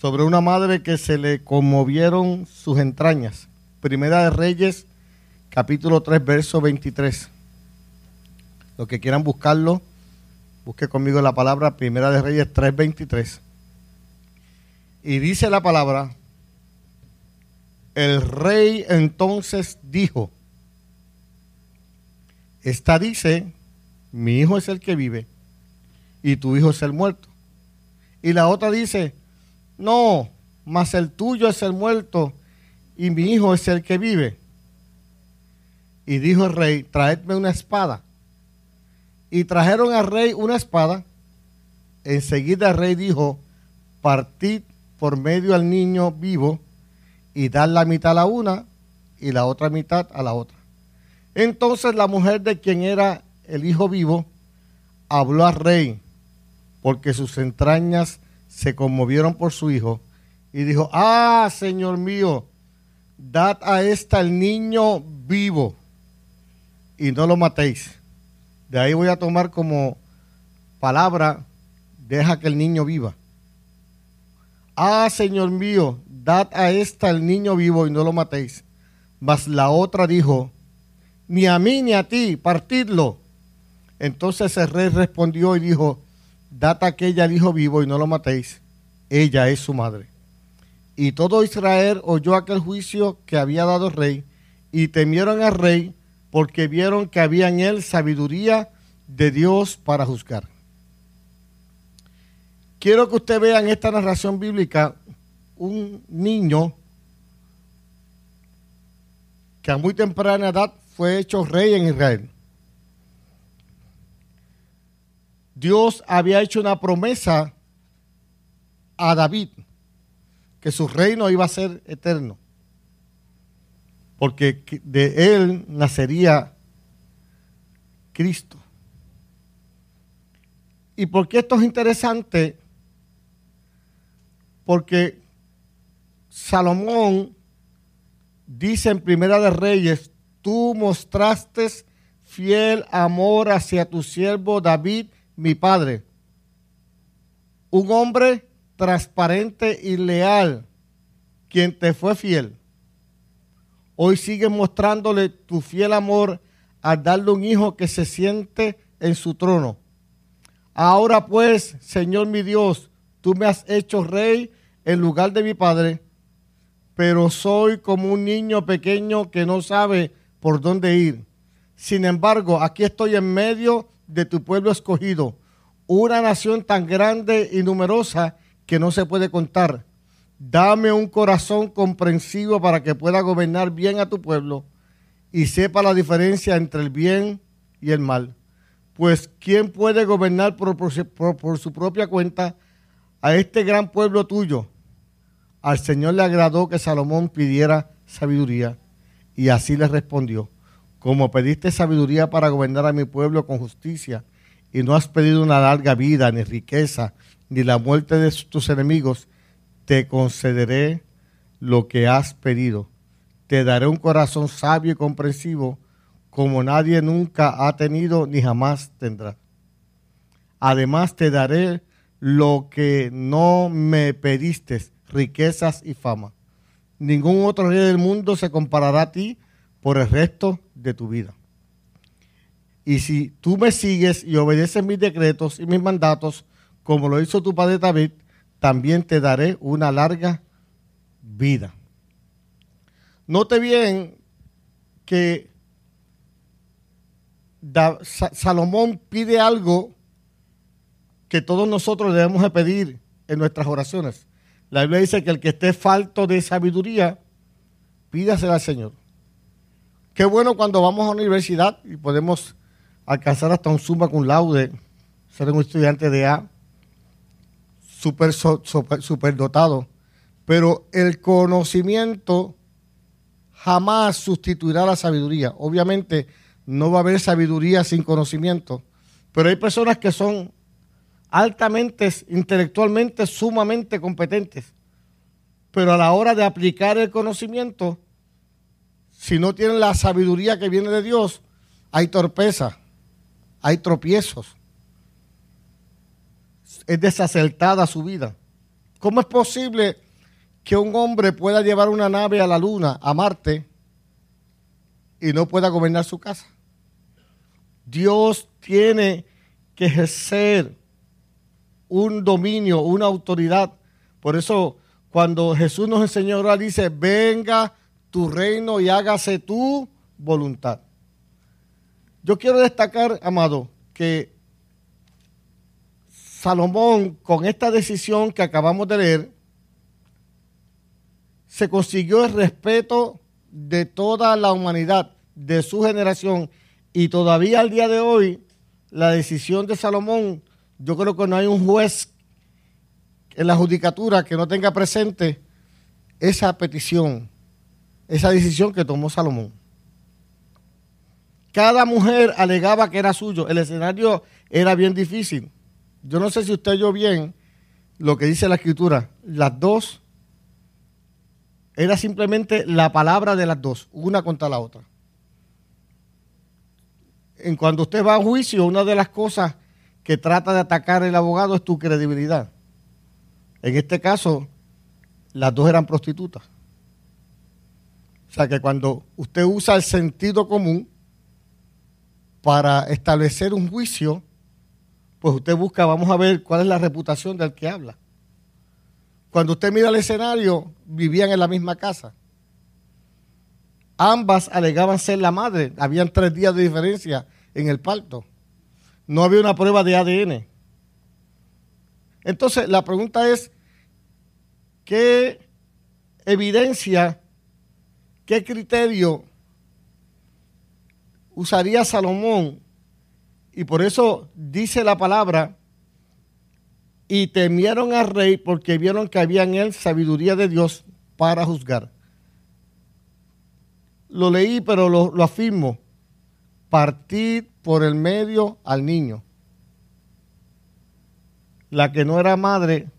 sobre una madre que se le conmovieron sus entrañas. Primera de Reyes, capítulo 3, verso 23. Los que quieran buscarlo, busque conmigo la palabra Primera de Reyes 3, 23. Y dice la palabra, el rey entonces dijo, esta dice, mi hijo es el que vive y tu hijo es el muerto. Y la otra dice, no, mas el tuyo es el muerto y mi hijo es el que vive. Y dijo el rey, traedme una espada. Y trajeron al rey una espada. Enseguida el rey dijo, partid por medio al niño vivo y dar la mitad a la una y la otra mitad a la otra. Entonces la mujer de quien era el hijo vivo habló al rey, porque sus entrañas se conmovieron por su hijo, y dijo, ah, Señor mío, dad a esta el niño vivo, y no lo matéis. De ahí voy a tomar como palabra, deja que el niño viva. Ah, Señor mío, dad a esta el niño vivo y no lo matéis. Mas la otra dijo, ni a mí ni a ti, partidlo. Entonces el rey respondió y dijo, dad a aquella el hijo vivo y no lo matéis. Ella es su madre. Y todo Israel oyó aquel juicio que había dado el rey y temieron al rey porque vieron que había en él sabiduría de Dios para juzgar. Quiero que usted vea en esta narración bíblica un niño que a muy temprana edad fue hecho rey en Israel. Dios había hecho una promesa a David que su reino iba a ser eterno, porque de él nacería Cristo. ¿Y por qué esto es interesante? Porque Salomón dice en Primera de Reyes tú mostraste fiel amor hacia tu siervo David, mi padre. Un hombre transparente y leal, quien te fue fiel. Hoy sigues mostrándole tu fiel amor al darle un hijo que se siente en su trono. Ahora pues, Señor mi Dios, tú me has hecho rey en lugar de mi padre, pero soy como un niño pequeño que no sabe por dónde ir. Sin embargo, aquí estoy en medio de tu pueblo escogido, una nación tan grande y numerosa que no se puede contar. Dame un corazón comprensivo para que pueda gobernar bien a tu pueblo y sepa la diferencia entre el bien y el mal. Pues ¿quién puede gobernar por, por su propia cuenta a este gran pueblo tuyo? Al Señor le agradó que Salomón pidiera sabiduría y así le respondió, como pediste sabiduría para gobernar a mi pueblo con justicia, y no has pedido una larga vida, ni riqueza, ni la muerte de tus enemigos, te concederé lo que has pedido. Te daré un corazón sabio y comprensivo, como nadie nunca ha tenido ni jamás tendrá. Además te daré lo que no me pediste, riquezas y fama ningún otro rey del mundo se comparará a ti por el resto de tu vida. Y si tú me sigues y obedeces mis decretos y mis mandatos, como lo hizo tu padre David, también te daré una larga vida. Note bien que Salomón pide algo que todos nosotros debemos de pedir en nuestras oraciones. La Biblia dice que el que esté falto de sabiduría, pídasela al Señor. Qué bueno cuando vamos a una universidad y podemos alcanzar hasta un summa con laude, ser un estudiante de A, súper super, dotado. Pero el conocimiento jamás sustituirá la sabiduría. Obviamente no va a haber sabiduría sin conocimiento, pero hay personas que son altamente, intelectualmente, sumamente competentes. Pero a la hora de aplicar el conocimiento, si no tienen la sabiduría que viene de Dios, hay torpeza, hay tropiezos. Es desacertada su vida. ¿Cómo es posible que un hombre pueda llevar una nave a la luna, a Marte, y no pueda gobernar su casa? Dios tiene que ejercer un dominio, una autoridad. Por eso cuando Jesús nos enseñó ahora dice, venga tu reino y hágase tu voluntad. Yo quiero destacar, amado, que Salomón, con esta decisión que acabamos de leer, se consiguió el respeto de toda la humanidad, de su generación, y todavía al día de hoy, la decisión de Salomón, yo creo que no hay un juez en la judicatura que no tenga presente esa petición, esa decisión que tomó Salomón. Cada mujer alegaba que era suyo. El escenario era bien difícil. Yo no sé si usted oyó bien lo que dice la escritura. Las dos era simplemente la palabra de las dos, una contra la otra. En cuando usted va a juicio, una de las cosas que trata de atacar el abogado es tu credibilidad. En este caso, las dos eran prostitutas. O sea que cuando usted usa el sentido común para establecer un juicio, pues usted busca, vamos a ver cuál es la reputación del que habla. Cuando usted mira el escenario, vivían en la misma casa. Ambas alegaban ser la madre. Habían tres días de diferencia en el parto. No había una prueba de ADN. Entonces, la pregunta es, ¿qué evidencia, qué criterio usaría Salomón? Y por eso dice la palabra, y temieron al rey porque vieron que había en él sabiduría de Dios para juzgar. Lo leí, pero lo, lo afirmo. Partir por el medio al niño la que no era madre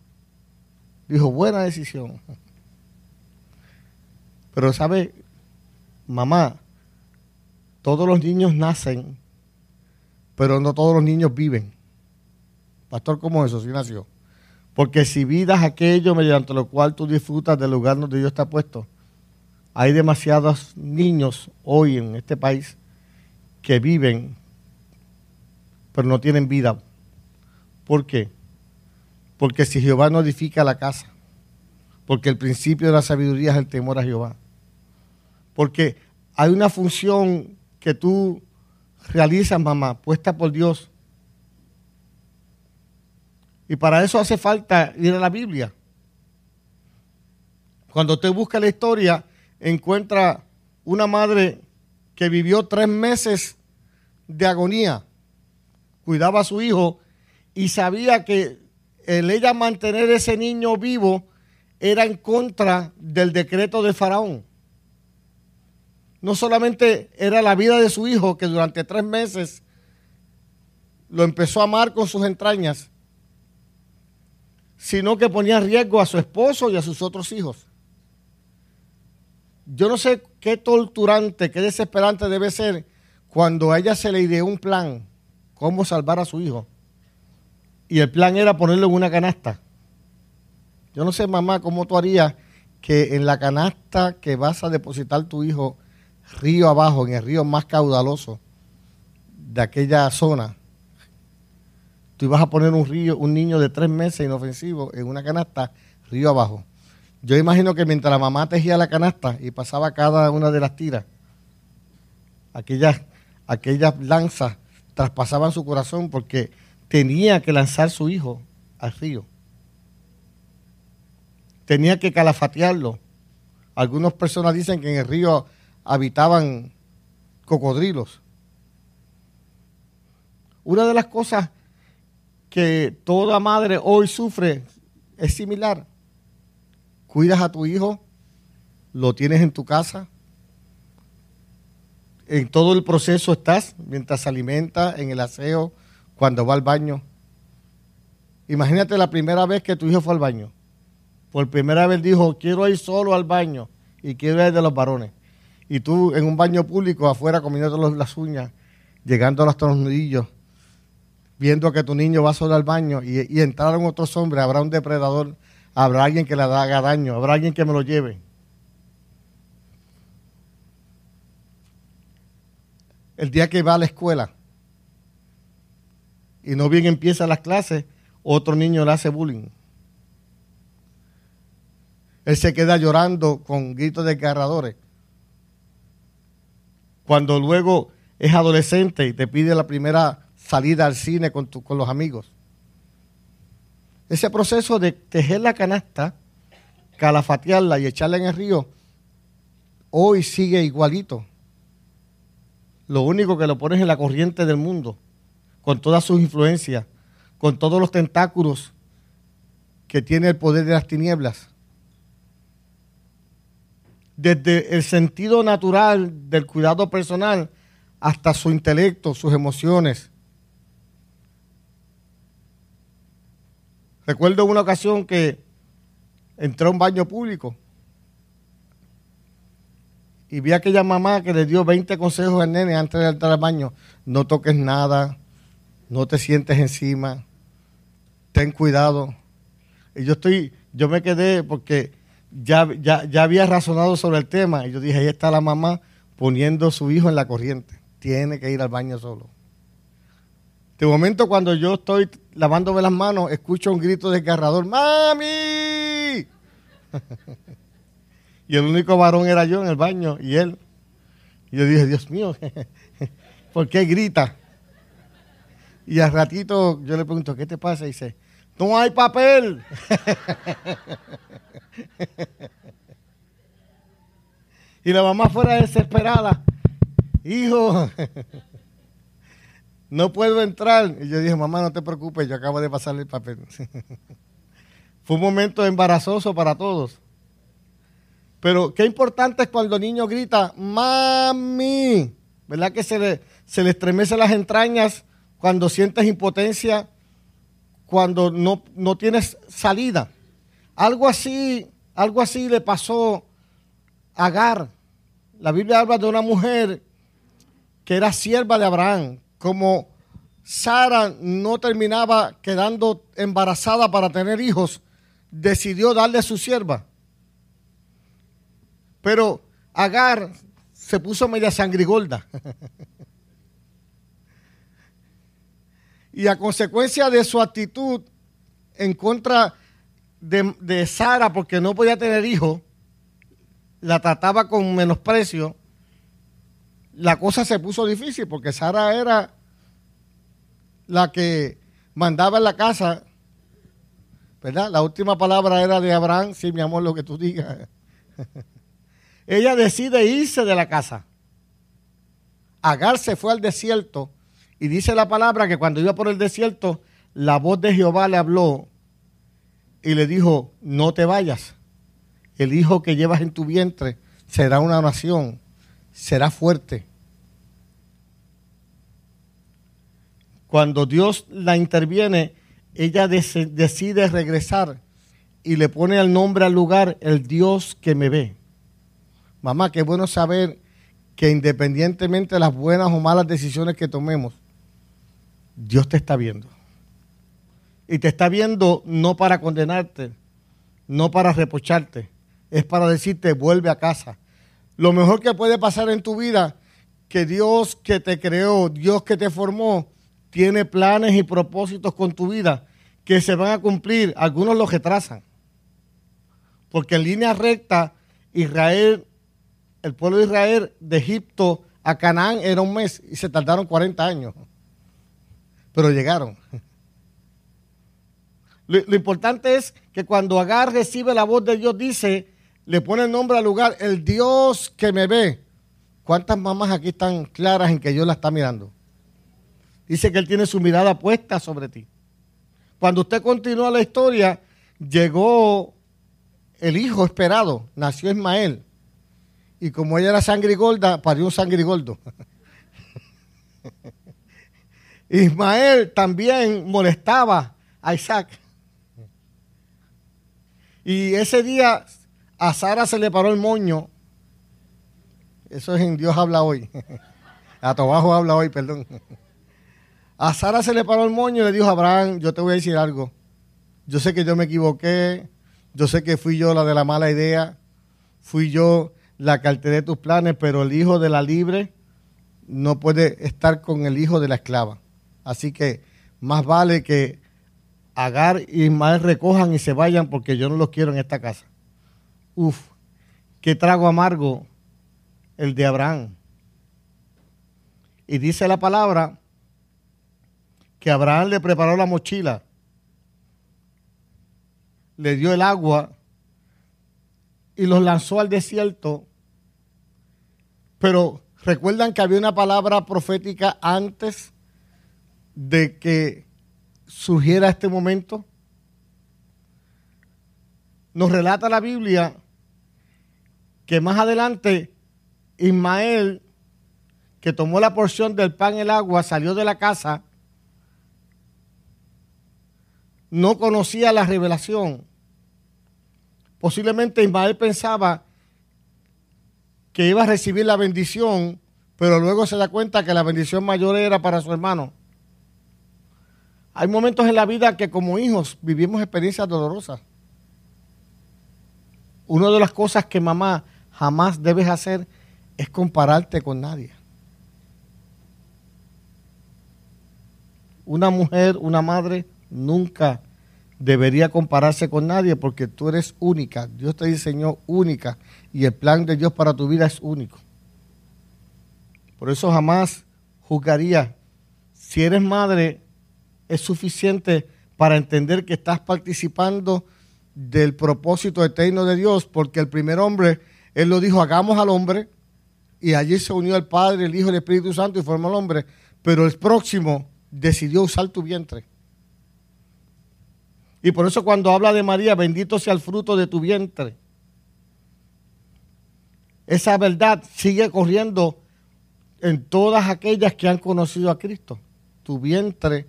dijo, buena decisión. Pero sabe, mamá, todos los niños nacen, pero no todos los niños viven. Pastor, ¿cómo eso? Sí nació. Porque si vidas aquello mediante lo cual tú disfrutas del lugar donde Dios está puesto, hay demasiados niños hoy en este país que viven, pero no tienen vida. ¿Por qué? Porque si Jehová no edifica la casa, porque el principio de la sabiduría es el temor a Jehová. Porque hay una función que tú realizas, mamá, puesta por Dios. Y para eso hace falta ir a la Biblia. Cuando usted busca la historia, encuentra una madre que vivió tres meses de agonía, cuidaba a su hijo y sabía que el ella mantener ese niño vivo era en contra del decreto de Faraón. No solamente era la vida de su hijo, que durante tres meses lo empezó a amar con sus entrañas, sino que ponía en riesgo a su esposo y a sus otros hijos. Yo no sé qué torturante, qué desesperante debe ser cuando a ella se le ideó un plan, cómo salvar a su hijo y el plan era ponerlo en una canasta. Yo no sé, mamá, cómo tú harías que en la canasta que vas a depositar tu hijo río abajo, en el río más caudaloso de aquella zona, tú ibas a poner un río, un niño de tres meses inofensivo en una canasta río abajo. Yo imagino que mientras la mamá tejía la canasta y pasaba cada una de las tiras, aquellas, aquellas lanzas traspasaban su corazón porque tenía que lanzar su hijo al río. Tenía que calafatearlo. Algunas personas dicen que en el río habitaban cocodrilos. Una de las cosas que toda madre hoy sufre es similar. Cuidas a tu hijo, lo tienes en tu casa, en todo el proceso estás, mientras se alimenta, en el aseo, cuando va al baño. Imagínate la primera vez que tu hijo fue al baño. Por primera vez dijo, quiero ir solo al baño y quiero ir de los varones. Y tú en un baño público afuera comiendo las uñas, llegando a los tornillos, viendo que tu niño va solo al baño y, entraron otros hombres, habrá un depredador habrá alguien que le haga daño, habrá alguien que me lo lleve. El día que va a la escuela y no bien empieza las clases, otro niño le hace bullying. Él se queda llorando con gritos desgarradores. Cuando luego es adolescente y te pide la primera salida al cine con, con los amigos. Ese proceso de tejer la canasta, calafatearla y echarla en el río, hoy sigue igualito. Lo único que lo pones en la corriente del mundo, con todas sus influencias, con todos los tentáculos que tiene el poder de las tinieblas. Desde el sentido natural del cuidado personal hasta su intelecto, sus emociones. Recuerdo una ocasión que entré a un baño público y vi a aquella mamá que le dio 20 consejos al nene antes de entrar al baño. No toques nada, no te sientes encima, ten cuidado. Y yo estoy, yo me quedé porque ya, ya, ya había razonado sobre el tema y yo dije, ahí está la mamá poniendo su hijo en la corriente. Tiene que ir al baño solo. De momento cuando yo estoy lavándome las manos, escucho un grito desgarrador, ¡Mami! y el único varón era yo en el baño y él. Y yo dije, Dios mío, ¿por qué grita? Y al ratito yo le pregunto, ¿qué te pasa? Y dice, no hay papel. y la mamá fuera desesperada, hijo, no puedo entrar. Y yo dije, mamá, no te preocupes, yo acabo de pasarle el papel. Fue un momento embarazoso para todos. Pero qué importante es cuando el niño grita, mami, ¿verdad que se le, se le estremece las entrañas cuando sientes impotencia, cuando no, no tienes salida? Algo así, algo así le pasó a Agar. La Biblia habla de una mujer que era sierva de Abraham. Como Sara no terminaba quedando embarazada para tener hijos, decidió darle a su sierva. Pero Agar se puso media sangrigolda. y a consecuencia de su actitud en contra de, Sara, porque no podía tener hijos, la trataba con menosprecio, la cosa se puso difícil porque Sara era la que mandaba en la casa, ¿verdad? La última palabra era de Abraham, sí, mi amor, lo que tú digas. ella decide irse de la casa. Agar se fue al desierto y dice la palabra que cuando iba por el desierto, la voz de Jehová le habló y le dijo, no te vayas. El hijo que llevas en tu vientre será una nación, será fuerte. Cuando Dios la interviene, ella decide regresar y le pone el nombre al lugar, el Dios que me ve. Mamá, qué bueno saber que independientemente de las buenas o malas decisiones que tomemos, Dios te está viendo. Y te está viendo no para condenarte, no para reprocharte, es para decirte vuelve a casa. Lo mejor que puede pasar en tu vida, que Dios que te creó, Dios que te formó, tiene planes y propósitos con tu vida que se van a cumplir. Algunos los retrasan. Porque en línea recta, Israel el pueblo de Israel de Egipto a Canaán era un mes y se tardaron 40 años. Pero llegaron. Lo, importante es que cuando Agar recibe la voz de Dios, dice, le pone el nombre al lugar, el Dios que me ve. ¿Cuántas mamás aquí están claras en que Dios la está mirando? Dice que Él tiene su mirada puesta sobre ti. Cuando usted continúa la historia, llegó el hijo esperado, nació Ismael. Y como ella era sangre gorda, parió un sangre gordo. Ismael también molestaba a Isaac. Y ese día a Sara se le paró el moño. Eso es en Dios habla hoy. A Tobajo habla hoy, perdón. A Sara se le paró el moño y le dijo a Abraham, yo te voy a decir algo. Yo sé que yo me equivoqué, Yo sé que fui yo la de la mala idea, fui yo la que alteré tus planes, pero el hijo de la libre no puede estar con el hijo de la esclava. Así que más vale que Agar y Ismael recojan y se vayan porque yo no los quiero en esta casa. Uf, qué trago amargo el de Abraham. Y dice la palabra que Abraham le preparó la mochila, le dio el agua y los lanzó al desierto. Pero recuerdan que había una palabra profética antes de que surgiera este momento. Nos relata la Biblia que más adelante Ismael, que tomó la porción del pan y el agua, salió de la casa, no conocía la revelación. Posiblemente Ismael pensaba que iba a recibir la bendición, pero luego se da cuenta que la bendición mayor era para su hermano. Hay momentos en la vida que como hijos vivimos experiencias dolorosas. Una de las cosas que mamá jamás debes hacer es compararte con nadie. Una mujer, una madre, nunca debería compararse con nadie porque tú eres única. Dios te diseñó única y el plan de Dios para tu vida es único. Por eso jamás juzgaría. Si eres madre, es suficiente para entender que estás participando del propósito eterno de Dios, porque el primer hombre, Él lo dijo, hagamos al hombre, y allí se unió el Padre, el Hijo el Espíritu Santo y formó al hombre, pero el próximo decidió usar tu vientre. Y por eso cuando habla de María, bendito sea el fruto de tu vientre. Esa verdad sigue corriendo en todas aquellas que han conocido a Cristo. Tu vientre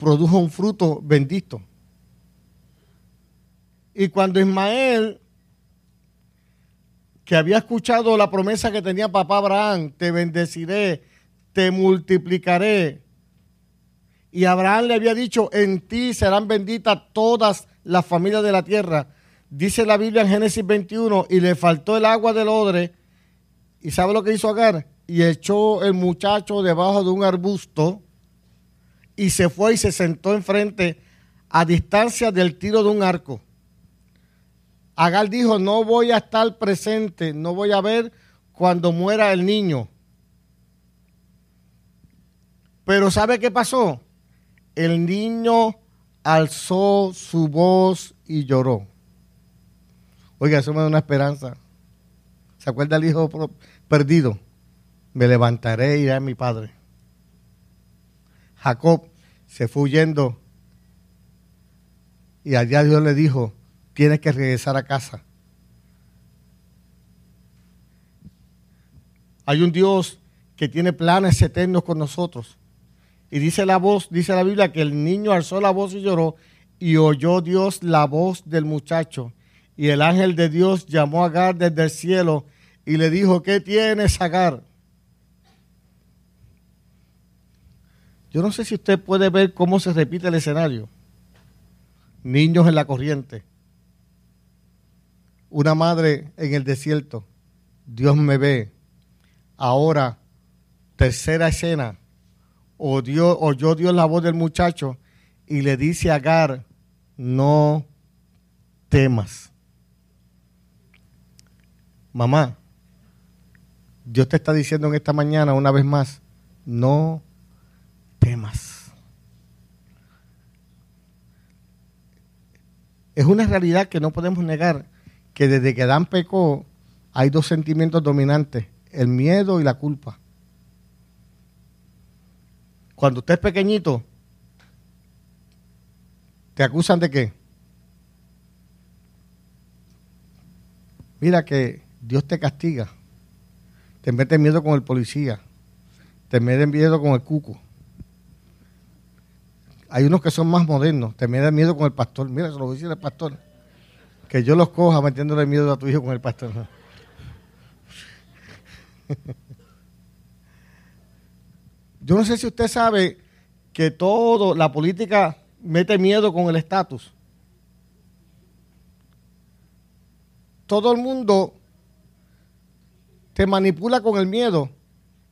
produjo un fruto bendito. Y cuando Ismael, que había escuchado la promesa que tenía papá Abraham, te bendeciré, te multiplicaré, y Abraham le había dicho, en ti serán benditas todas las familias de la tierra. Dice la Biblia en Génesis 21, y le faltó el agua del odre. ¿Y sabe lo que hizo Agar? Y echó el muchacho debajo de un arbusto y se fue y se sentó enfrente a distancia del tiro de un arco. Agar dijo, no voy a estar presente, no voy a ver cuando muera el niño. Pero ¿sabe qué pasó? el niño alzó su voz y lloró. Oiga, eso me da una esperanza. ¿Se acuerda el hijo perdido? Me levantaré y iré a mi padre. Jacob se fue huyendo y allá Dios le dijo, tienes que regresar a casa. Hay un Dios que tiene planes eternos con nosotros. Y dice la voz, dice la Biblia que el niño alzó la voz y lloró y oyó Dios la voz del muchacho. Y el ángel de Dios llamó a Agar desde el cielo y le dijo, ¿qué tienes, Agar? Yo no sé si usted puede ver cómo se repite el escenario. Niños en la corriente. Una madre en el desierto. Dios me ve. Ahora, tercera escena oyó, oyó Dios la voz del muchacho y le dice a Agar, no temas. Mamá, Dios te está diciendo en esta mañana una vez más, no temas. Es una realidad que no podemos negar que desde que Dan pecó hay dos sentimientos dominantes, el miedo y la culpa. Cuando usted es pequeñito, ¿te acusan de qué? Mira que Dios te castiga. Te mete miedo con el policía. Te mete miedo con el cuco. Hay unos que son más modernos. Te meten miedo con el pastor. Mira, se lo voy a decir al pastor. Que yo los coja metiéndole miedo a tu hijo con el pastor. Yo no sé si usted sabe que todo, la política mete miedo con el estatus. todo el mundo te manipula con el miedo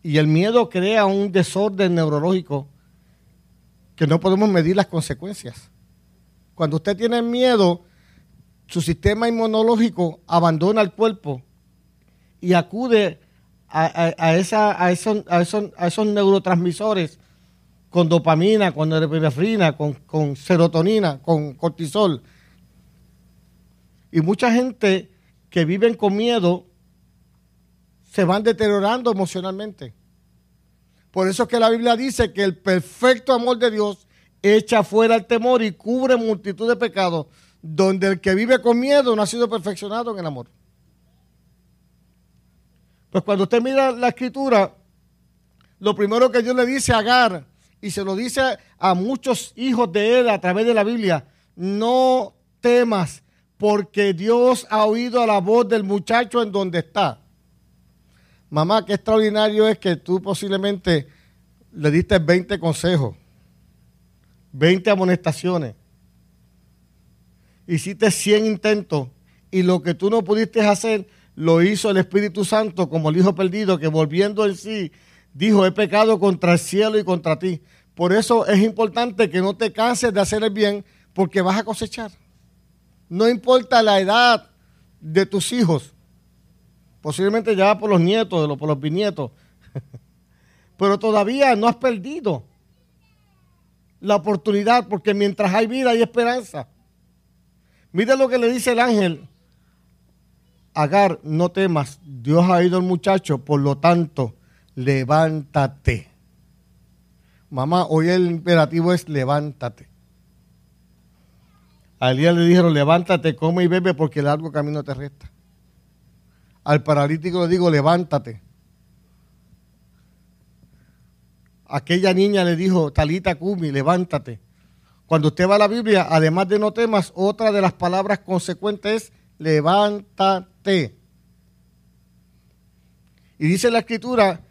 y el miedo crea un desorden neurológico que no podemos medir las consecuencias. Cuando usted tiene miedo, su sistema inmunológico abandona el cuerpo y acude a, esa, a, esos, a, esos, neurotransmisores con dopamina, con norepinefrina, con, serotonina, con cortisol. Y mucha gente que viven con miedo se van deteriorando emocionalmente. Por eso es que la Biblia dice que el perfecto amor de Dios echa fuera el temor y cubre multitud de pecados, donde el que vive con miedo no ha sido perfeccionado en el amor. Pues cuando usted mira la escritura, lo primero que Dios le dice a Agar, y se lo dice a muchos hijos de él a través de la Biblia, no temas, porque Dios ha oído la voz del muchacho en donde está. Mamá, qué extraordinario es que tú posiblemente le diste 20 consejos, 20 amonestaciones, hiciste 100 intentos y lo que tú no pudiste hacer lo hizo el Espíritu Santo como el Hijo perdido que volviendo en sí dijo, he pecado contra el cielo y contra ti. Por eso es importante que no te canses de hacer el bien porque vas a cosechar. No importa la edad de tus hijos, posiblemente ya por los nietos, por los bisnietos, pero todavía no has perdido la oportunidad porque mientras hay vida hay esperanza. Mira lo que le dice el ángel. Agar, no temas, Dios ha ido al muchacho, por lo tanto, levántate. Mamá, hoy el imperativo es levántate. Al día le dijeron, levántate, come y bebe porque el largo camino te resta. Al paralítico le digo, levántate. Aquella niña le dijo, Talita Kumi, levántate. Cuando usted va a la Biblia, además de no temas, otra de las palabras consecuentes es levántate. Y dice la escritura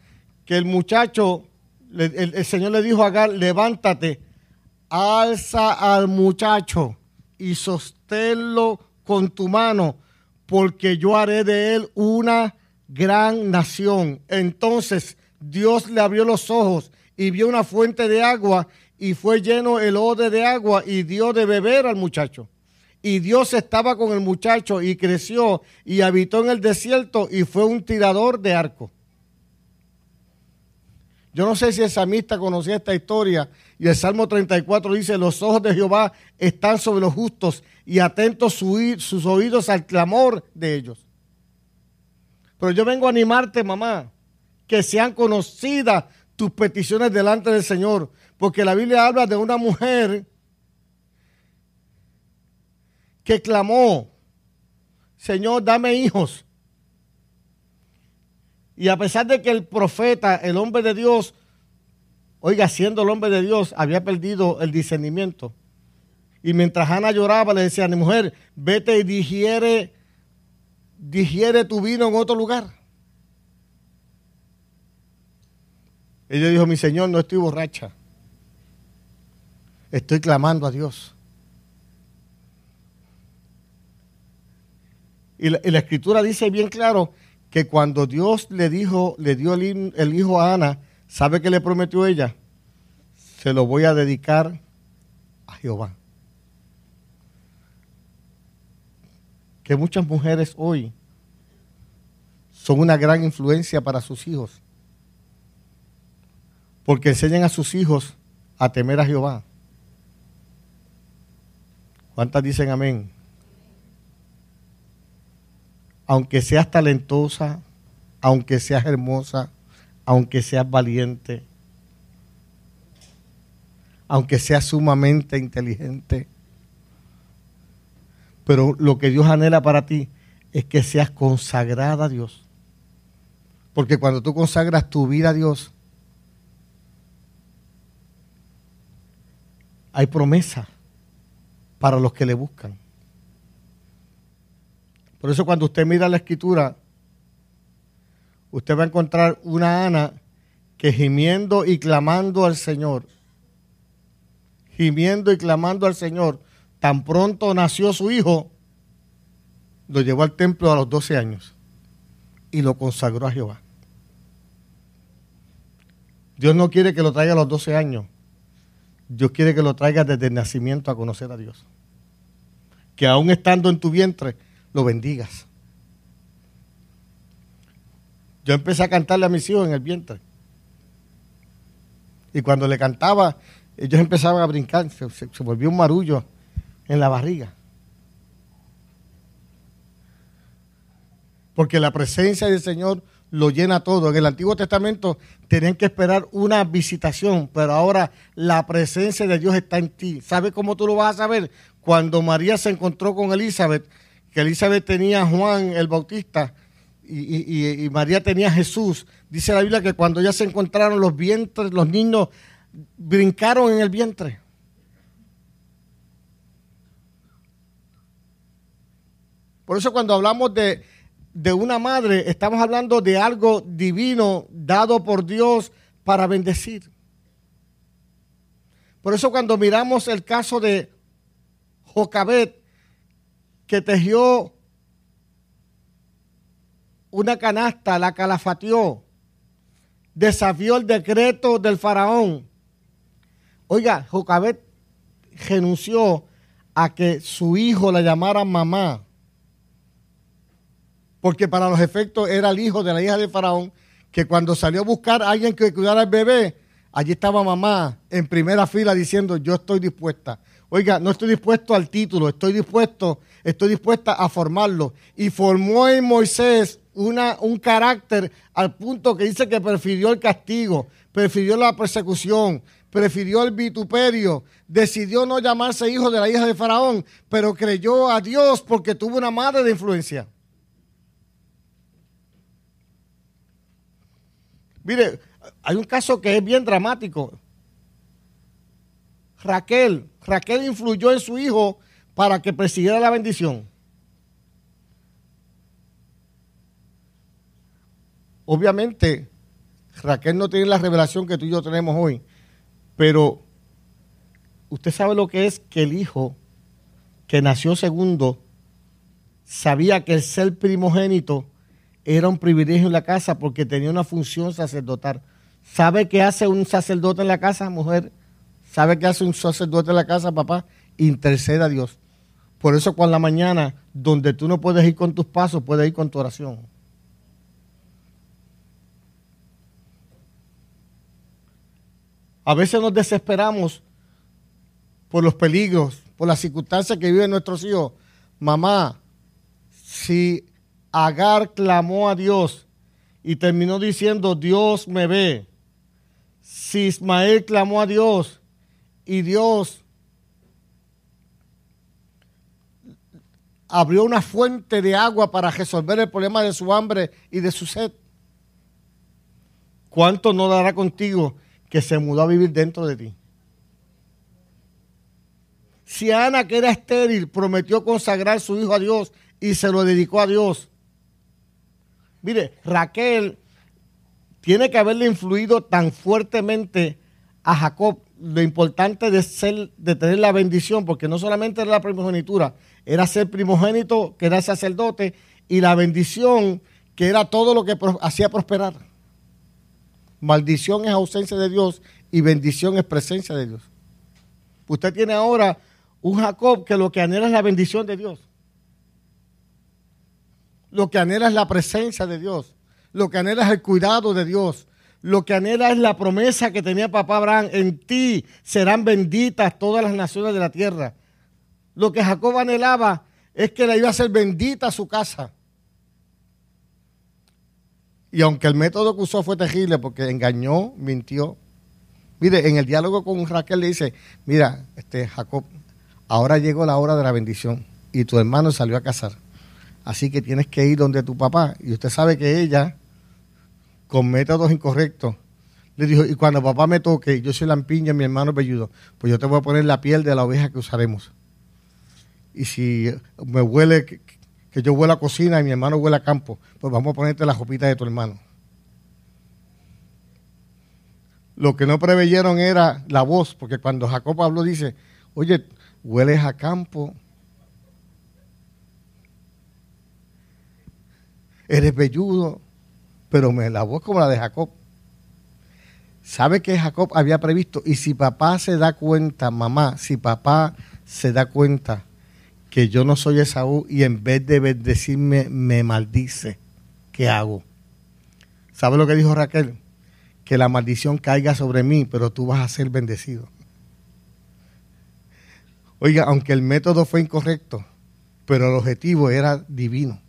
que el muchacho, el, Señor le dijo a Agar, levántate, alza al muchacho y sosténlo con tu mano, porque yo haré de él una gran nación. Entonces Dios le abrió los ojos y vio una fuente de agua y fue lleno el ode de agua y dio de beber al muchacho. Y Dios estaba con el muchacho y creció y habitó en el desierto y fue un tirador de arco. Yo no sé si el salmista conocía esta historia y el Salmo 34 dice, los ojos de Jehová están sobre los justos y atentos sus oídos al clamor de ellos. Pero yo vengo a animarte, mamá, que sean conocidas tus peticiones delante del Señor, porque la Biblia habla de una mujer que clamó, Señor, dame hijos. Y a pesar de que el profeta, el hombre de Dios, oiga, siendo el hombre de Dios, había perdido el discernimiento. Y mientras Ana lloraba, le decía a mi mujer, vete y digiere, digiere tu vino en otro lugar. Ella dijo, mi Señor, no estoy borracha. Estoy clamando a Dios. Y la, escritura dice bien claro que cuando Dios le dijo, le dio el, hijo a Ana, ¿sabe qué le prometió ella? Se lo voy a dedicar a Jehová. Que muchas mujeres hoy son una gran influencia para sus hijos. Porque enseñan a sus hijos a temer a Jehová. ¿Cuántas dicen amén? aunque seas talentosa, aunque seas hermosa, aunque seas valiente, aunque seas sumamente inteligente. Pero lo que Dios anhela para ti es que seas consagrada a Dios. Porque cuando tú consagras tu vida a Dios, hay promesa para los que le buscan. Por eso cuando usted mira la escritura, usted va a encontrar una Ana que gimiendo y clamando al Señor, gimiendo y clamando al Señor, tan pronto nació su hijo, lo llevó al templo a los 12 años y lo consagró a Jehová. Dios no quiere que lo traiga a los 12 años. Dios quiere que lo traiga desde el nacimiento a conocer a Dios. Que aún estando en tu vientre, lo bendigas. Yo empecé a cantarle a mis hijos en el vientre. Y cuando le cantaba, ellos empezaban a brincar, se, se volvió un marullo en la barriga. Porque la presencia del Señor lo llena todo. En el Antiguo Testamento tenían que esperar una visitación, pero ahora la presencia de Dios está en ti. ¿Sabes cómo tú lo vas a saber? Cuando María se encontró con Elizabeth, que Elizabeth tenía a Juan el Bautista y, María tenía a Jesús. Dice la Biblia que cuando ya se encontraron los vientres, los niños brincaron en el vientre. Por eso cuando hablamos de de una madre, estamos hablando de algo divino dado por Dios para bendecir. Por eso cuando miramos el caso de Jocabet, que tejió una canasta, la calafateó, desafió el decreto del faraón. Oiga, Jocabet renunció a que su hijo la llamara mamá porque para los efectos era el hijo de la hija de Faraón, que cuando salió a buscar a alguien que cuidara al bebé, allí estaba mamá en primera fila diciendo, yo estoy dispuesta. Oiga, no estoy dispuesto al título, estoy dispuesto, estoy dispuesta a formarlo. Y formó en Moisés una, un carácter al punto que dice que prefirió el castigo, prefirió la persecución, prefirió el vituperio, decidió no llamarse hijo de la hija de Faraón, pero creyó a Dios porque tuvo una madre de influencia. Mire, hay un caso que es bien dramático. Raquel, Raquel influyó en su hijo para que persiguiera la bendición. Obviamente, Raquel no tiene la revelación que tú y yo tenemos hoy, pero usted sabe lo que es que el hijo que nació segundo sabía que el ser primogénito era un privilegio en la casa porque tenía una función sacerdotal. ¿Sabe qué hace un sacerdote en la casa, mujer? ¿Sabe qué hace un sacerdote en la casa, papá? Intercede a Dios. Por eso cuando la mañana, donde tú no puedes ir con tus pasos, puedes ir con tu oración. A veces nos desesperamos por los peligros, por las circunstancias que viven nuestros hijos. Mamá, si Agar clamó a Dios y terminó diciendo, Dios me ve. Si Ismael clamó a Dios y Dios abrió una fuente de agua para resolver el problema de su hambre y de su sed, ¿cuánto no dará contigo que se mudó a vivir dentro de ti? Si Ana, que era estéril, prometió consagrar su hijo a Dios y se lo dedicó a Dios, Mire, Raquel tiene que haberle influido tan fuertemente a Jacob lo importante de ser, de tener la bendición, porque no solamente era la primogenitura, era ser primogénito, que era sacerdote, y la bendición, que era todo lo que hacía prosperar. Maldición es ausencia de Dios y bendición es presencia de Dios. Usted tiene ahora un Jacob que lo que anhela es la bendición de Dios. Lo que anhela es la presencia de Dios. Lo que anhela es el cuidado de Dios. Lo que anhela es la promesa que tenía papá Abraham. En ti serán benditas todas las naciones de la tierra. Lo que Jacob anhelaba es que le iba a ser bendita su casa. Y aunque el método que usó fue terrible porque engañó, mintió. Mire, en el diálogo con Raquel le dice, mira, este Jacob, ahora llegó la hora de la bendición y tu hermano salió a casar. Así que tienes que ir donde tu papá. Y usted sabe que ella, con métodos incorrectos, le dijo, y cuando papá me toque, yo soy lampiña, mi hermano velludo, pues yo te voy a poner la piel de la oveja que usaremos. Y si me huele, que, yo huele a cocina y mi hermano huele a campo, pues vamos a ponerte la jopita de tu hermano. Lo que no preveyeron era la voz, porque cuando Jacob habló dice, oye, hueles a campo, eres velludo, pero me la voz como la de Jacob. ¿Sabe que Jacob había previsto? Y si papá se da cuenta, mamá, si papá se da cuenta que yo no soy Esaú y en vez de bendecirme me maldice, ¿qué hago? ¿Sabe lo que dijo Raquel? Que la maldición caiga sobre mí, pero tú vas a ser bendecido. Oiga, aunque el método fue incorrecto, pero el objetivo era divino.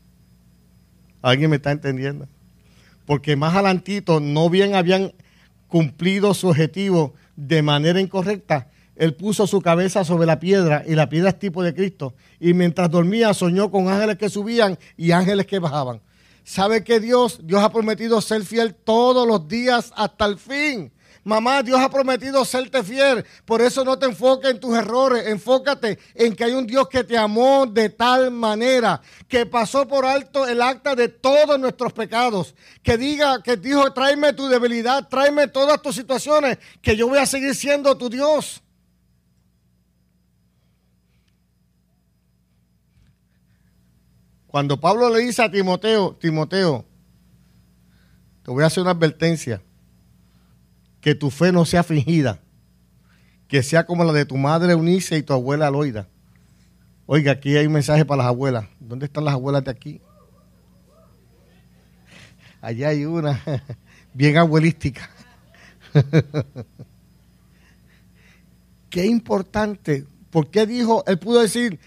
¿Alguien me está entendiendo? Porque más adelantito no bien habían cumplido su objetivo de manera incorrecta, él puso su cabeza sobre la piedra y la piedra es tipo de Cristo. Y mientras dormía soñó con ángeles que subían y ángeles que bajaban. ¿Sabe que Dios, Dios ha prometido ser fiel todos los días hasta el fin? Mamá, Dios ha prometido serte fiel. Por eso no te enfoques en tus errores. Enfócate en que hay un Dios que te amó de tal manera que pasó por alto el acta de todos nuestros pecados. Que diga, que dijo, tráeme tu debilidad, tráeme todas tus situaciones, que yo voy a seguir siendo tu Dios. Cuando Pablo le dice a Timoteo, Timoteo, te voy a hacer una advertencia, que tu fe no sea fingida, que sea como la de tu madre Eunice y tu abuela Loida. Oiga, aquí hay un mensaje para las abuelas. ¿Dónde están las abuelas de aquí? Allá hay una bien abuelística. Qué importante. ¿Por qué dijo? Él pudo decir,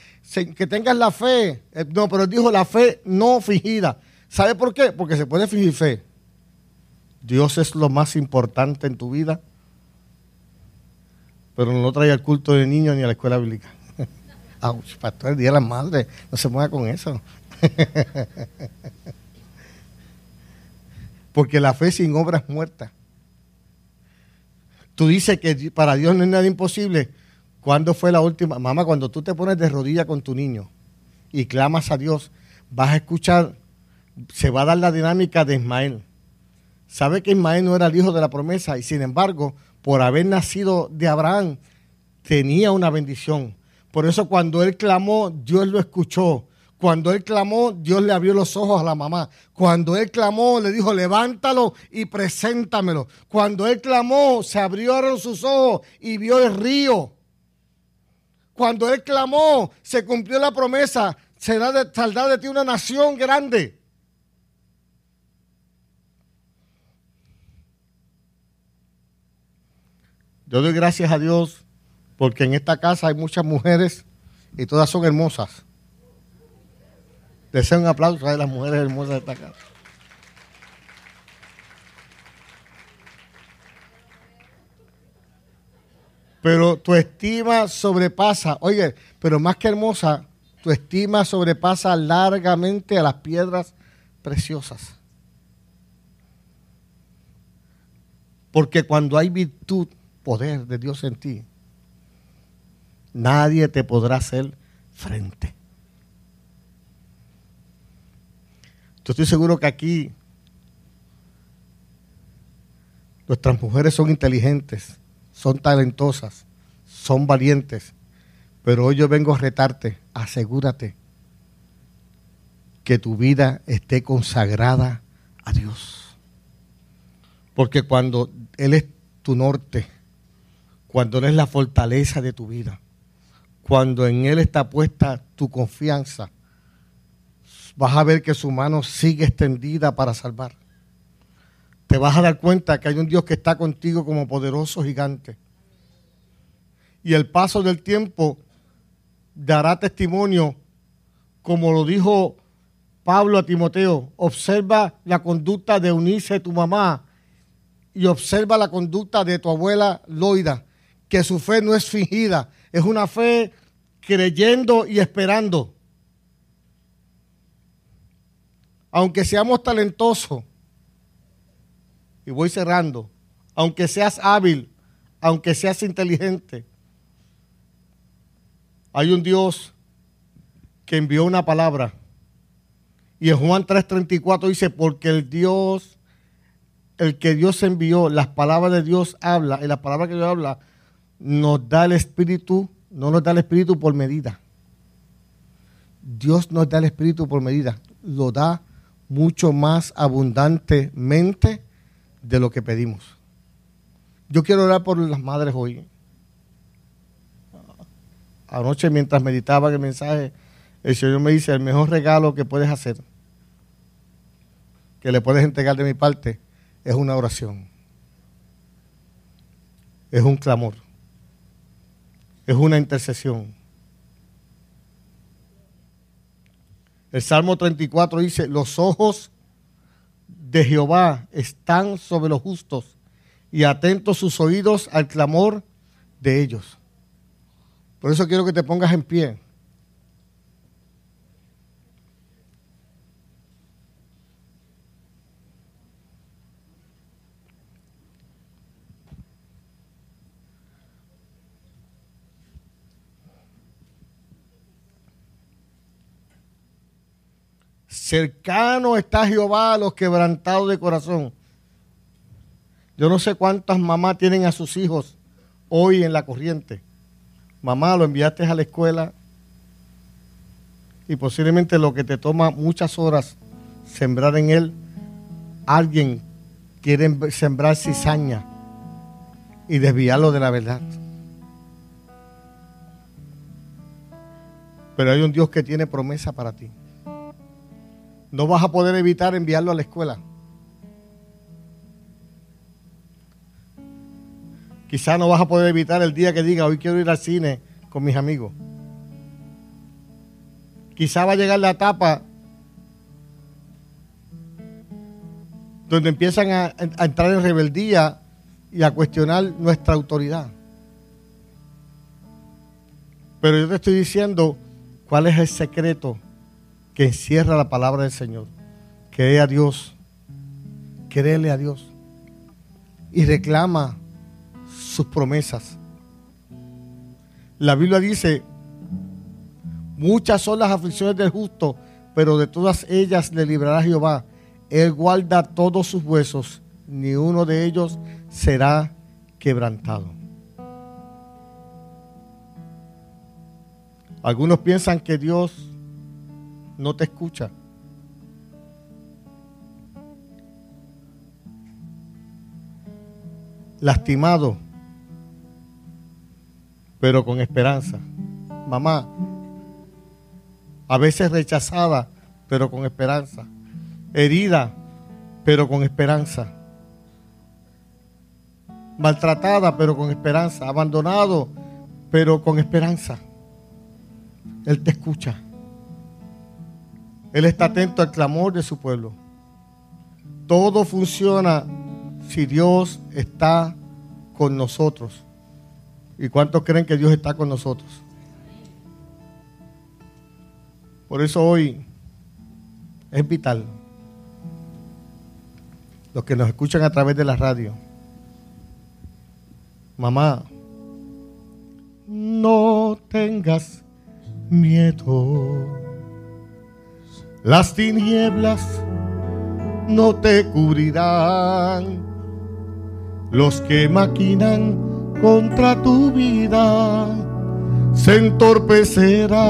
que tengas la fe. Eh, no, pero dijo la fe no fingida. ¿Sabe por qué? Porque se puede fingir fe. Dios es lo más importante en tu vida, pero no trae al culto de niños ni a la escuela bíblica. Auch, pastor, el día de la madre, no se mueva con eso. Porque la fe sin obras muerta. Tú dices que para Dios no es nada imposible. ¿Cuándo fue la última? Mamá, cuando tú te pones de rodilla con tu niño y clamas a Dios, vas a escuchar, se va a dar la dinámica de Ismael. Sabe que Ismael no era el hijo de la promesa y sin embargo, por haber nacido de Abraham, tenía una bendición. Por eso cuando él clamó, Dios lo escuchó. Cuando él clamó, Dios le abrió los ojos a la mamá. Cuando él clamó, le dijo, levántalo y preséntamelo. Cuando él clamó, se abrieron sus ojos y vio el río. Cuando él clamó, se cumplió la promesa, será de, de ti una nación grande. Yo doy gracias a Dios porque en esta casa hay muchas mujeres y todas son hermosas. Deseo un aplauso a las mujeres hermosas de esta casa. Pero tu estima sobrepasa, oye, pero más que hermosa, tu estima sobrepasa largamente a las piedras preciosas. Porque cuando hay virtud, poder de Dios en ti, nadie te podrá hacer frente. Yo estoy seguro que aquí nuestras mujeres son inteligentes son talentosas, son valientes, pero hoy yo vengo a retarte, asegúrate que tu vida esté consagrada a Dios. Porque cuando Él es tu norte, cuando Él es la fortaleza de tu vida, cuando en Él está puesta tu confianza, vas a ver que su mano sigue extendida para salvar te vas a dar cuenta que hay un Dios que está contigo como poderoso gigante. Y el paso del tiempo dará testimonio, como lo dijo Pablo a Timoteo, observa la conducta de Eunice, tu mamá, y observa la conducta de tu abuela Loida, que su fe no es fingida, es una fe creyendo y esperando. Aunque seamos talentosos, y voy cerrando, aunque seas hábil, aunque seas inteligente, hay un Dios que envió una palabra. Y en Juan 3:34 dice, porque el Dios, el que Dios envió, las palabras de Dios habla, y la palabra que Dios habla, nos da el Espíritu, no nos da el Espíritu por medida. Dios nos da el Espíritu por medida, lo da mucho más abundantemente de lo que pedimos. Yo quiero orar por las madres hoy. Anoche mientras meditaba el mensaje, el Señor me dice, el mejor regalo que puedes hacer, que le puedes entregar de mi parte, es una oración. Es un clamor. Es una intercesión. El Salmo 34 dice, los ojos de Jehová están sobre los justos y atentos sus oídos al clamor de ellos. Por eso quiero que te pongas en pie. Cercano está Jehová a los quebrantados de corazón. Yo no sé cuántas mamás tienen a sus hijos hoy en la corriente. Mamá, lo enviaste a la escuela y posiblemente lo que te toma muchas horas sembrar en él, alguien quiere sembrar cizaña y desviarlo de la verdad. Pero hay un Dios que tiene promesa para ti no vas a poder evitar enviarlo a la escuela. Quizá no vas a poder evitar el día que diga, hoy quiero ir al cine con mis amigos. Quizá va a llegar la etapa donde empiezan a, a entrar en rebeldía y a cuestionar nuestra autoridad. Pero yo te estoy diciendo cuál es el secreto que encierra la palabra del Señor. Cree a Dios, créele a Dios y reclama sus promesas. La Biblia dice, muchas son las aflicciones del justo, pero de todas ellas le librará Jehová. Él guarda todos sus huesos, ni uno de ellos será quebrantado. Algunos piensan que Dios no te escucha. Lastimado, pero con esperanza. Mamá, a veces rechazada, pero con esperanza. Herida, pero con esperanza. Maltratada, pero con esperanza. Abandonado, pero con esperanza. Él te escucha. Él está atento al clamor de su pueblo. Todo funciona si Dios está con nosotros. ¿Y cuántos creen que Dios está con nosotros? Por eso hoy es vital. Los que nos escuchan a través de la radio. Mamá, no tengas miedo las tinieblas no te cubrirán. Los que maquinan contra tu vida se entorpecerán.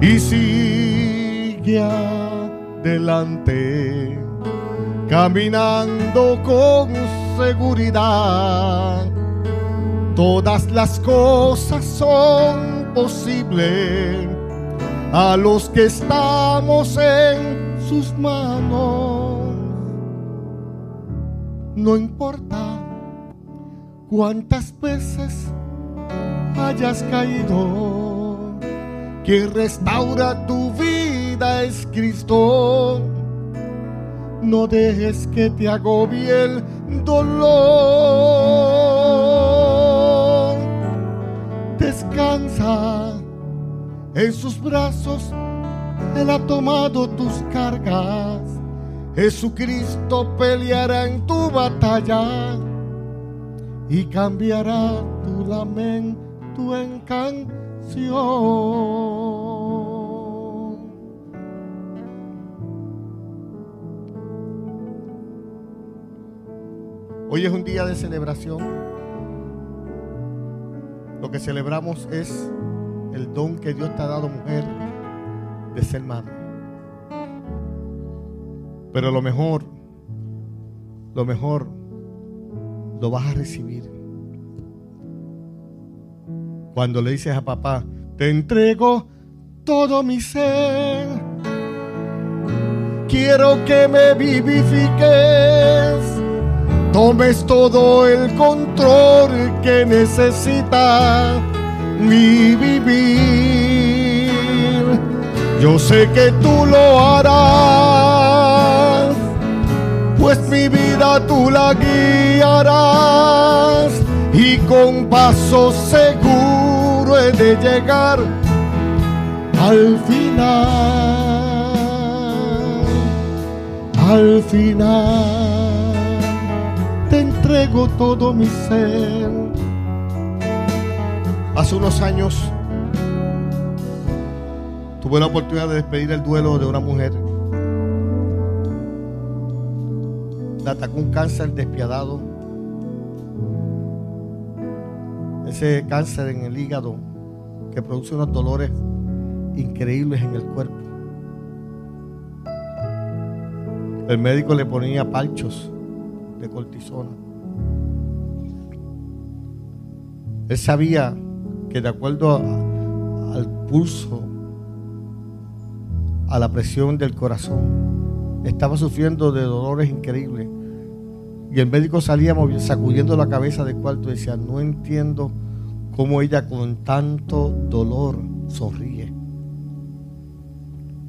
Y sigue adelante, caminando con seguridad. Todas las cosas son posible a los que estamos en sus manos. No importa cuántas veces hayas caído, quien restaura tu vida es Cristo. No dejes que te agobie el dolor. Descansa en sus brazos Él ha tomado tus cargas. Jesucristo peleará en tu batalla y cambiará tu lamento en canción. Hoy es un día de celebración. Lo que celebramos es el don que Dios te ha dado, mujer, de ser madre. Pero lo mejor, lo mejor, lo vas a recibir. Cuando le dices a papá, te entrego todo mi ser. Quiero que me vivifiques tomes todo el control que necesita mi vivir. Yo sé que tú lo harás, pues mi vida tú la guiarás y con paso seguro he de llegar al final, al final entrego todo mi ser. Hace unos años tuve la oportunidad de despedir el duelo de una mujer. La atacó un cáncer despiadado. Ese cáncer en el hígado que produce unos dolores increíbles en el cuerpo. El médico le ponía palchos de cortisona. Él sabía que de acuerdo al pulso, a la presión del corazón, estaba sufriendo de dolores increíbles. Y el médico salía sacudiendo la cabeza del cuarto y decía, no entiendo cómo ella con tanto dolor sonríe.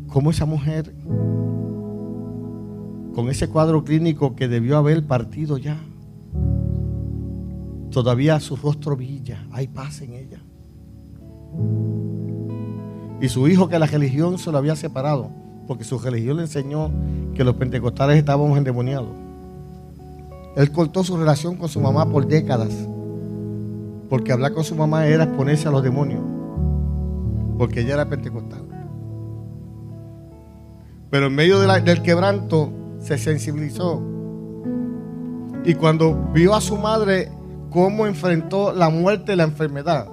Cómo esa mujer con ese cuadro clínico que debió haber partido ya. Todavía su rostro brilla, hay paz en ella. Y su hijo que la religión se lo había separado, porque su religión le enseñó que los pentecostales estábamos endemoniados. Él cortó su relación con su mamá por décadas, porque hablar con su mamá era exponerse a los demonios, porque ella era pentecostal. Pero en medio del quebranto, se sensibilizó. Y cuando vio a su madre cómo enfrentó la muerte y la enfermedad,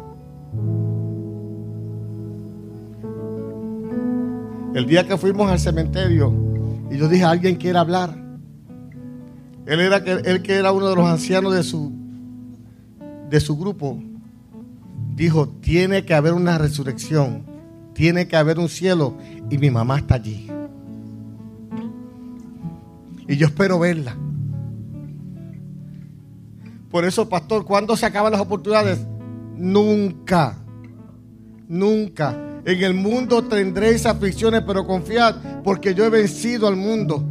el día que fuimos al cementerio y yo dije, alguien quiere hablar. Él era él que era uno de los ancianos de su de su grupo. Dijo, tiene que haber una resurrección, tiene que haber un cielo y mi mamá está allí. Y yo espero verla. Por eso, pastor, ¿cuándo se acaban las oportunidades? Nunca. Nunca. En el mundo tendréis aflicciones, pero confiad, porque yo he vencido al mundo.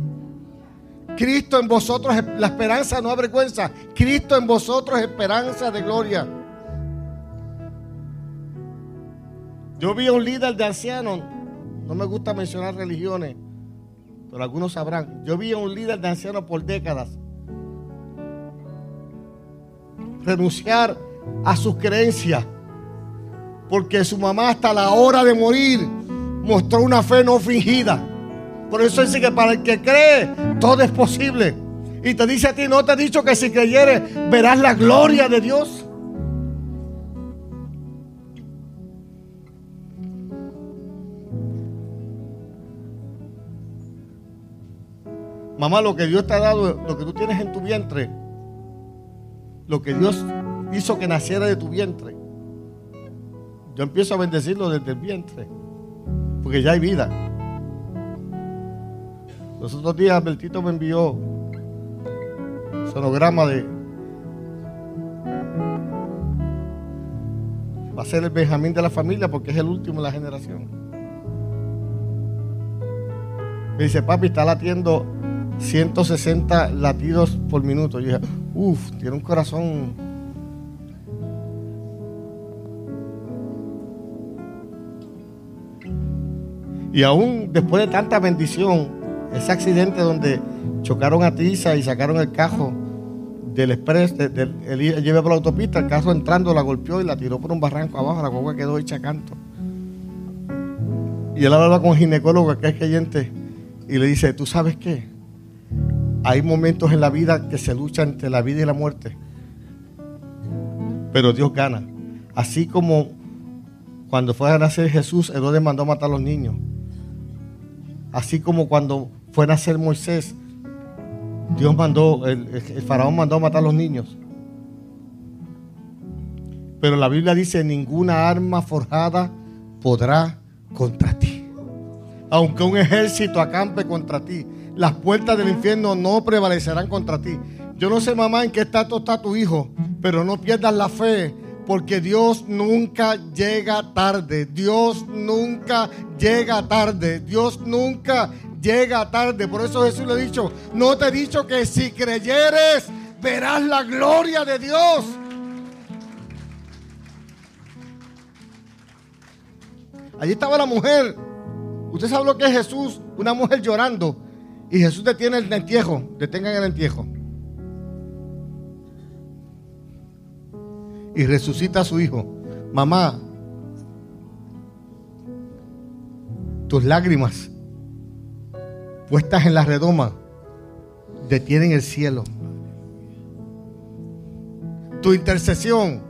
Cristo en vosotros, la esperanza no avergüenza. Cristo en vosotros, esperanza de gloria. Yo vi a un líder de ancianos, no me gusta mencionar religiones, pero algunos sabrán. Yo vi a un líder de ancianos por décadas renunciar a sus creencias, porque su mamá hasta la hora de morir mostró una fe no fingida. Por eso dice que para el que cree, todo es posible. Y te dice a ti, no te he dicho que si creyeres verás la gloria de Dios. Mamá, lo que Dios te ha dado, lo que tú tienes en tu vientre, lo que Dios hizo que naciera de tu vientre, yo empiezo a bendecirlo desde el vientre, porque ya hay vida. Los otros días Albertito me envió sonograma de... Va a ser el Benjamín de la familia porque es el último de la generación. Me dice, papi, está latiendo 160 latidos por minuto. Yo dije, uff, tiene un corazón. Y aún después de tanta bendición, ese accidente donde chocaron a Tiza y sacaron el cajo del express, él llevé por la autopista, el cajo entrando la golpeó y la tiró por un barranco abajo, la guagua quedó hecha canto. Y él hablaba con un ginecólogo que es creyente y le dice, ¿tú sabes qué? Hay momentos en la vida que se lucha entre la vida y la muerte. Pero Dios gana. Así como cuando fue a nacer Jesús, Herodes mandó matar a los niños. Así como cuando fue a nacer Moisés, Dios mandó, el, el faraón mandó a matar a los niños. Pero la Biblia dice, ninguna arma forjada podrá contra ti. Aunque un ejército acampe contra ti, las puertas del infierno no prevalecerán contra ti. Yo no sé, mamá, en qué estado está tu hijo, pero no pierdas la fe, porque Dios nunca llega tarde. Dios nunca llega tarde. Dios nunca llega tarde. Por eso Jesús le ha dicho, no te he dicho que si creyeres, verás la gloria de Dios. Allí estaba la mujer. Usted sabe lo que es Jesús, una mujer llorando. Y Jesús detiene el entierro, detengan el entierro. Y resucita a su hijo. Mamá, tus lágrimas puestas en la redoma detienen el cielo. Tu intercesión.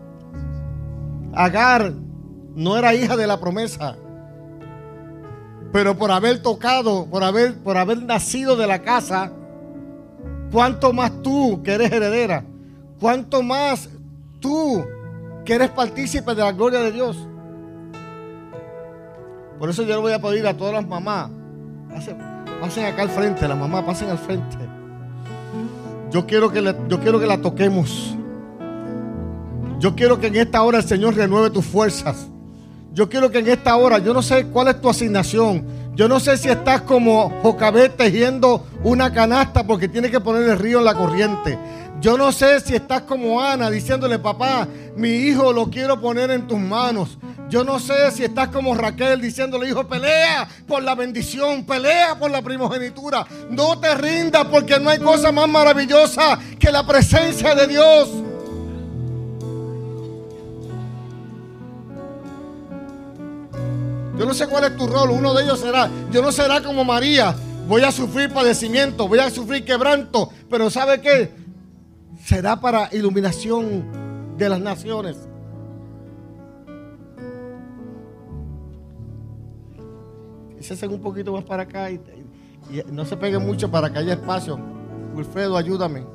Agar no era hija de la promesa. Pero por haber tocado, por haber, por haber nacido de la casa, cuánto más tú que eres heredera, cuánto más tú que eres partícipe de la gloria de Dios. Por eso yo le voy a pedir a todas las mamás, pasen, acá al frente, las mamás pasen al frente. Yo quiero que, yo quiero que la toquemos. Yo quiero que en esta hora el Señor renueve tus fuerzas. Yo quiero que en esta hora, yo no sé cuál es tu asignación. Yo no sé si estás como Jocabet tejiendo una canasta porque tiene que poner el río en la corriente. Yo no sé si estás como Ana diciéndole, papá, mi hijo lo quiero poner en tus manos. Yo no sé si estás como Raquel diciéndole, hijo, pelea por la bendición, pelea por la primogenitura. No te rindas porque no hay cosa más maravillosa que la presencia de Dios. Yo no sé cuál es tu rol. Uno de ellos será, yo no será como María. Voy a sufrir padecimiento, voy a sufrir quebranto. Pero ¿sabe qué? Será para iluminación de las naciones. Se un poquito más para acá y, no se peguen mucho para que haya espacio. Wilfredo, ayúdame.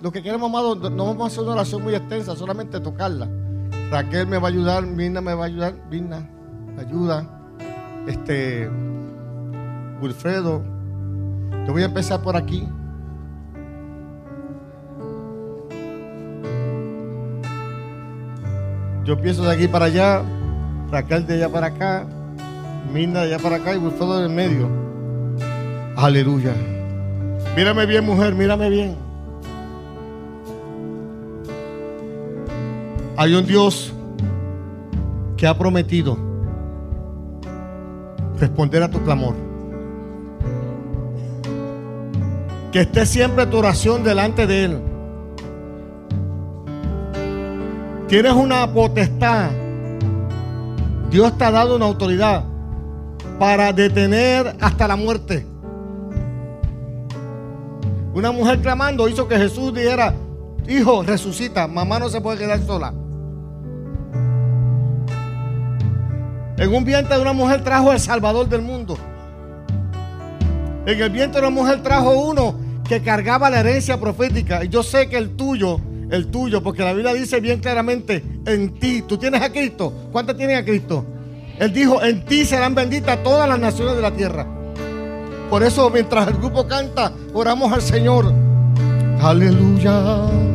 Lo que queremos, amado, no vamos a hacer una oración muy extensa, solamente tocarla. Raquel me va a ayudar, Mirna me va a ayudar, Mirna ayuda. Este, Wilfredo, yo voy a empezar por aquí. Yo empiezo de aquí para allá, Raquel de allá para acá, Minda de allá para acá y Wilfredo del medio. Aleluya. Mírame bien, mujer, mírame bien. Hay un Dios que ha prometido responder a tu clamor. Que esté siempre tu oración delante de Él. Tienes una potestad. Dios te ha dado una autoridad para detener hasta la muerte. Una mujer clamando hizo que Jesús dijera, hijo, resucita, mamá no se puede quedar sola. En un vientre de una mujer trajo el Salvador del mundo. En el vientre de una mujer trajo uno que cargaba la herencia profética. Y yo sé que el tuyo, el tuyo, porque la Biblia dice bien claramente, en ti, tú tienes a Cristo. ¿Cuántas tienen a Cristo? Él dijo, en ti serán benditas todas las naciones de la tierra. Por eso mientras el grupo canta, oramos al Señor. Aleluya.